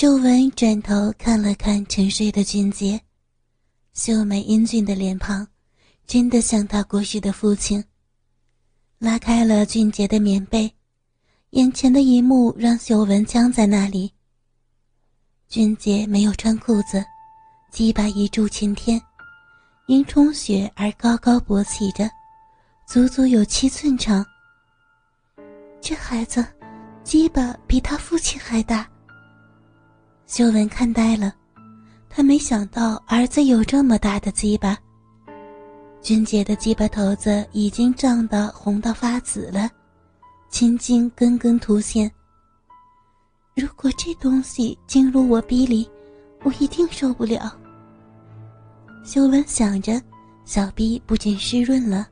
秀文转头看了看沉睡的俊杰，秀美英俊的脸庞，真的像他过世的父亲。拉开了俊杰的棉被，眼前的一幕让秀文僵在那里。俊杰没有穿裤子，鸡巴一柱擎天，因充血而高高勃起着，足足有七寸长。这孩子，鸡巴比他父亲还大。秀文看呆了，他没想到儿子有这么大的鸡巴。俊杰的鸡巴头子已经胀得红到发紫了，青筋根根凸现。如果这东西进入我逼里，我一定受不了。秀文想着，小逼不禁湿润了。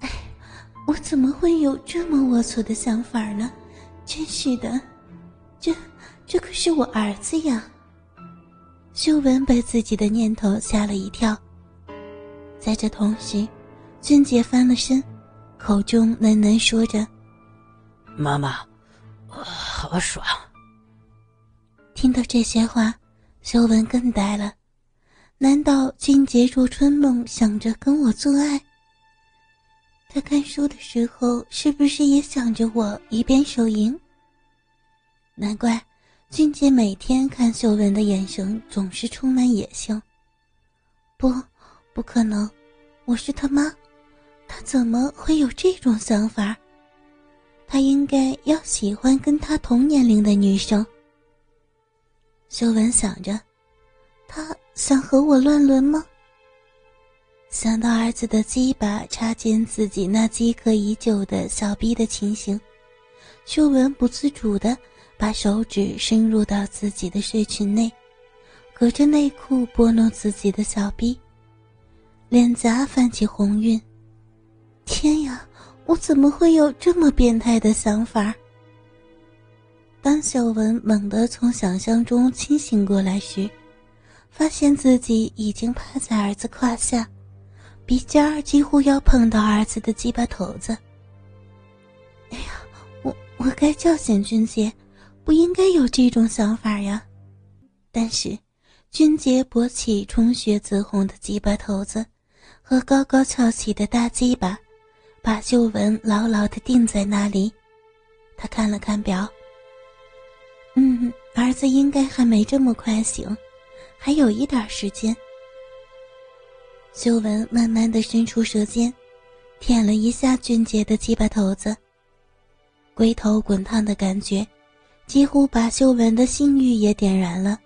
哎，我怎么会有这么龌龊的想法呢？真是的，这。这可是我儿子呀！秀文被自己的念头吓了一跳。在这同时，俊杰翻了身，口中喃喃说着：“妈妈，好爽。”听到这些话，秀文更呆了。难道俊杰做春梦想着跟我做爱？他看书的时候是不是也想着我一边手淫？难怪。俊杰每天看秀文的眼神总是充满野性。不，不可能，我是他妈，他怎么会有这种想法？他应该要喜欢跟他同年龄的女生。秀文想着，他想和我乱伦吗？想到儿子的鸡巴插进自己那饥渴已久的小逼的情形，秀文不自主的。把手指伸入到自己的睡裙内，隔着内裤拨弄自己的小臂，脸颊泛起红晕。天呀，我怎么会有这么变态的想法？当小文猛地从想象中清醒过来时，发现自己已经趴在儿子胯下，鼻尖儿几乎要碰到儿子的鸡巴头子。哎呀，我我该叫醒俊杰。不应该有这种想法呀！但是，俊杰勃起充血紫红的鸡巴头子和高高翘起的大鸡巴，把秀文牢牢地定在那里。他看了看表，嗯，儿子应该还没这么快醒，还有一点时间。秀文慢慢地伸出舌尖，舔了一下俊杰的鸡巴头子，龟头滚烫的感觉。几乎把秀文的性欲也点燃了，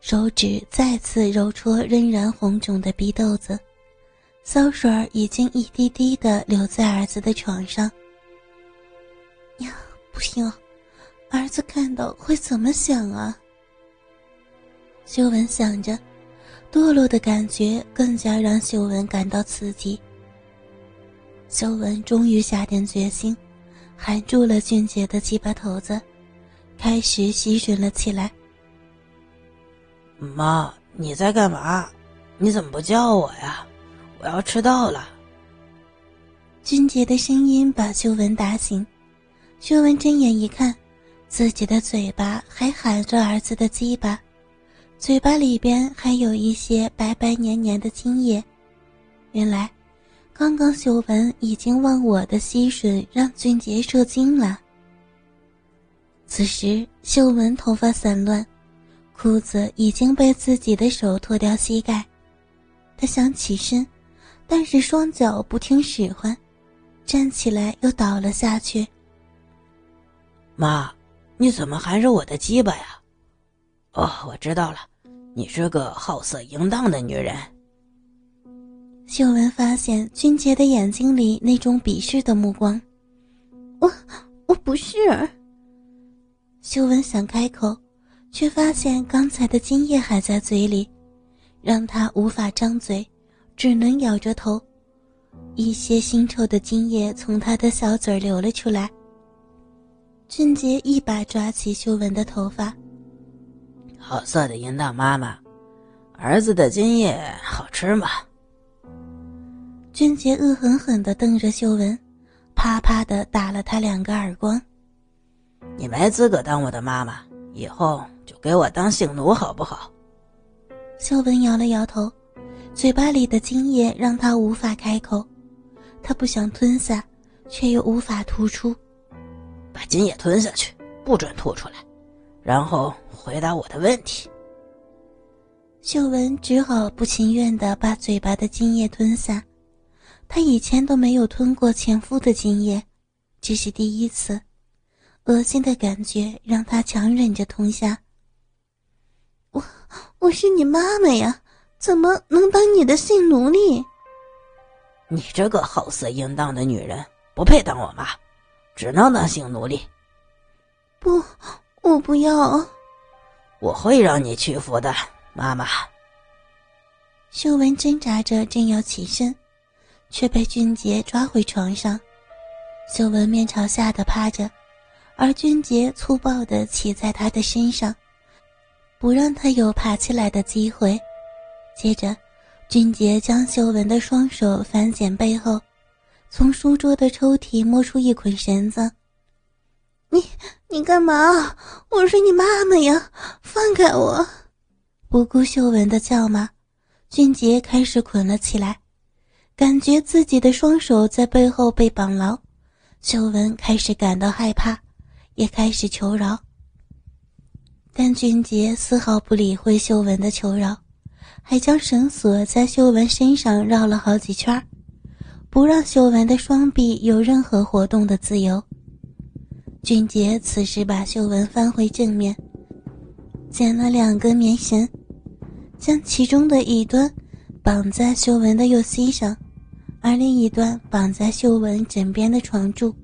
手指再次揉搓仍然红肿的鼻豆子，骚水已经一滴滴的流在儿子的床上。呀，不行，儿子看到会怎么想啊？秀文想着，堕落的感觉更加让秀文感到刺激。秀文终于下定决心，含住了俊杰的鸡巴头子。开始吸吮了起来。妈，你在干嘛？你怎么不叫我呀？我要迟到了。俊杰的声音把秀文打醒。秀文睁眼一看，自己的嘴巴还含着儿子的鸡巴，嘴巴里边还有一些白白黏黏的精液。原来，刚刚秀文已经忘我的吸吮让俊杰受惊了。此时，秀文头发散乱，裤子已经被自己的手脱掉膝盖。她想起身，但是双脚不听使唤，站起来又倒了下去。妈，你怎么还是我的鸡巴呀？哦，我知道了，你是个好色淫荡的女人。秀文发现俊杰的眼睛里那种鄙视的目光。我，我不是。秀文想开口，却发现刚才的精液还在嘴里，让她无法张嘴，只能咬着头。一些腥臭的精液从他的小嘴流了出来。俊杰一把抓起秀文的头发：“好色的淫荡妈妈，儿子的精液好吃吗？”俊杰恶狠狠地瞪着秀文，啪啪地打了他两个耳光。你没资格当我的妈妈，以后就给我当性奴好不好？秀文摇了摇头，嘴巴里的精液让她无法开口，她不想吞下，却又无法吐出。把精液吞下去，不准吐出来，然后回答我的问题。秀文只好不情愿地把嘴巴的精液吞下，她以前都没有吞过前夫的精液，这是第一次。恶心的感觉让他强忍着吞下。我我是你妈妈呀，怎么能当你的性奴隶？你这个好色淫荡的女人，不配当我妈，只能当性奴隶。不，我不要。我会让你屈服的，妈妈。秀文挣扎着正要起身，却被俊杰抓回床上。秀文面朝下的趴着。而俊杰粗暴地骑在他的身上，不让他有爬起来的机会。接着，俊杰将秀文的双手反剪背后，从书桌的抽屉摸出一捆绳子。你你干嘛？我是你妈妈呀！放开我！不顾秀文的叫骂，俊杰开始捆了起来，感觉自己的双手在背后被绑牢。秀文开始感到害怕。也开始求饶，但俊杰丝毫不理会秀文的求饶，还将绳索在秀文身上绕了好几圈，不让秀文的双臂有任何活动的自由。俊杰此时把秀文翻回正面，剪了两根棉绳，将其中的一端绑在秀文的右膝上，而另一端绑在秀文枕边的床柱。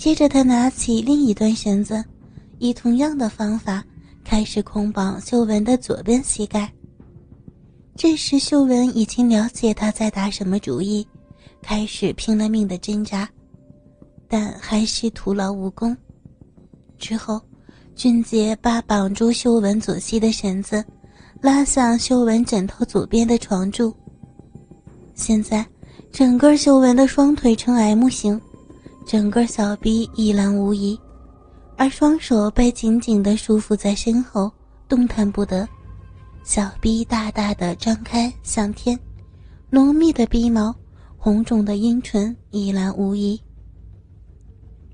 接着，他拿起另一端绳子，以同样的方法开始捆绑秀文的左边膝盖。这时，秀文已经了解他在打什么主意，开始拼了命的挣扎，但还是徒劳无功。之后，俊杰把绑住秀文左膝的绳子拉向秀文枕头左边的床柱。现在，整个秀文的双腿呈 M 型。整个小臂一览无遗，而双手被紧紧地束缚在身后，动弹不得。小臂大大的张开向天，浓密的鼻毛，红肿的阴唇一览无遗。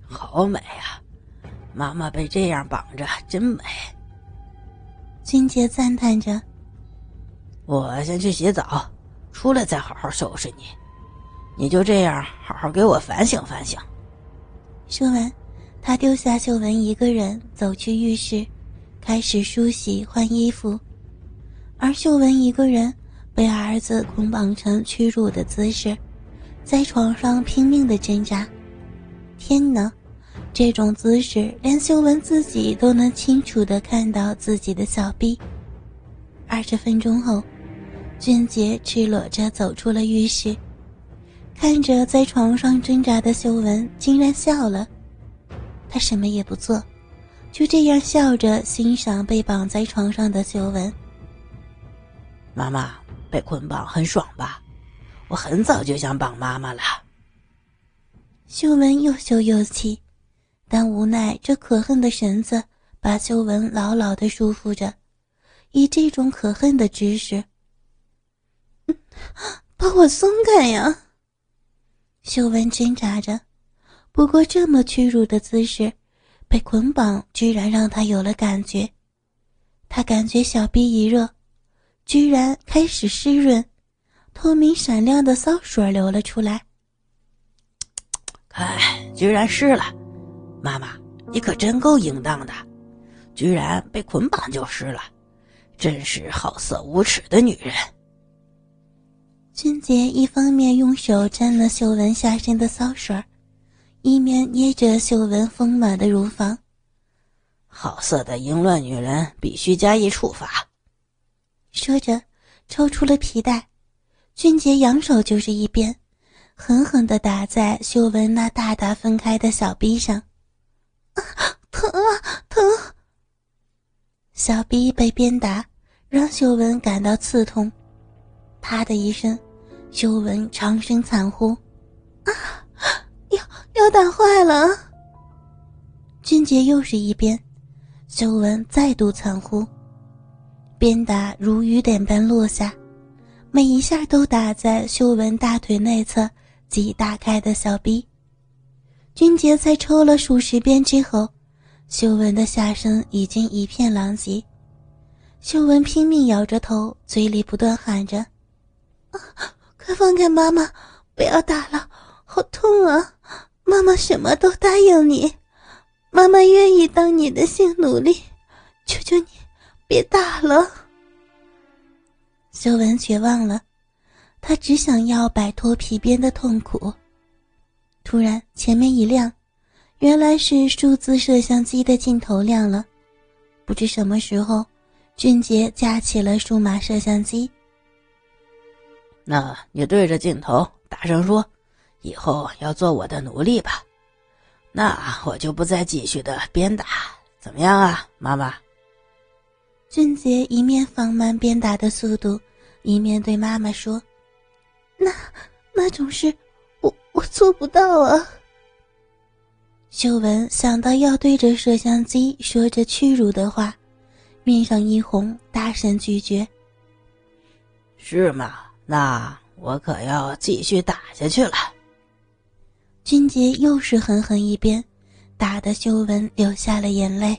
好美啊！妈妈被这样绑着真美。君杰赞叹着。我先去洗澡，出来再好好收拾你。你就这样好好给我反省反省。说完，他丢下秀文一个人走去浴室，开始梳洗换衣服，而秀文一个人被儿子捆绑成屈辱的姿势，在床上拼命的挣扎。天哪，这种姿势连秀文自己都能清楚的看到自己的小臂。二十分钟后，俊杰赤裸着走出了浴室。看着在床上挣扎的秀文，竟然笑了。他什么也不做，就这样笑着欣赏被绑在床上的秀文。妈妈被捆绑很爽吧？我很早就想绑妈妈了。秀文又羞又气，但无奈这可恨的绳子把秀文牢牢的束缚着，以这种可恨的姿势，把我松开呀！秀文挣扎着，不过这么屈辱的姿势，被捆绑居然让她有了感觉。她感觉小臂一热，居然开始湿润，透明闪亮的骚水流了出来。看，居然湿了！妈妈，你可真够淫荡的，居然被捆绑就湿了，真是好色无耻的女人。俊杰一方面用手沾了秀文下身的骚水一面捏着秀文丰满的乳房。好色的淫乱女人必须加以处罚。说着，抽出了皮带，俊杰扬手就是一鞭，狠狠地打在秀文那大大分开的小臂上。啊，疼啊，疼！小臂被鞭打，让秀文感到刺痛。啪的一声。秀文长声惨呼：“啊，腰腰打坏了！”俊杰又是一鞭，修文再度惨呼，鞭打如雨点般落下，每一下都打在修文大腿内侧及大开的小臂。俊杰在抽了数十鞭之后，修文的下身已经一片狼藉。修文拼命摇着头，嘴里不断喊着：“啊，快放开妈妈，不要打了，好痛啊！妈妈什么都答应你。”妈妈愿意当你的性奴隶，求求你别打了。修文绝望了，他只想要摆脱皮鞭的痛苦。突然，前面一亮，原来是数字摄像机的镜头亮了。不知什么时候，俊杰架起了数码摄像机。那你对着镜头大声说：“以后要做我的奴隶吧。”那我就不再继续的鞭打，怎么样啊，妈妈？俊杰一面放慢鞭打的速度，一面对妈妈说：“那那种事，我我做不到啊。”秀文想到要对着摄像机说着屈辱的话，面上一红，大声拒绝：“是吗？那我可要继续打下去了。”俊杰又是狠狠一鞭，打得修文流下了眼泪。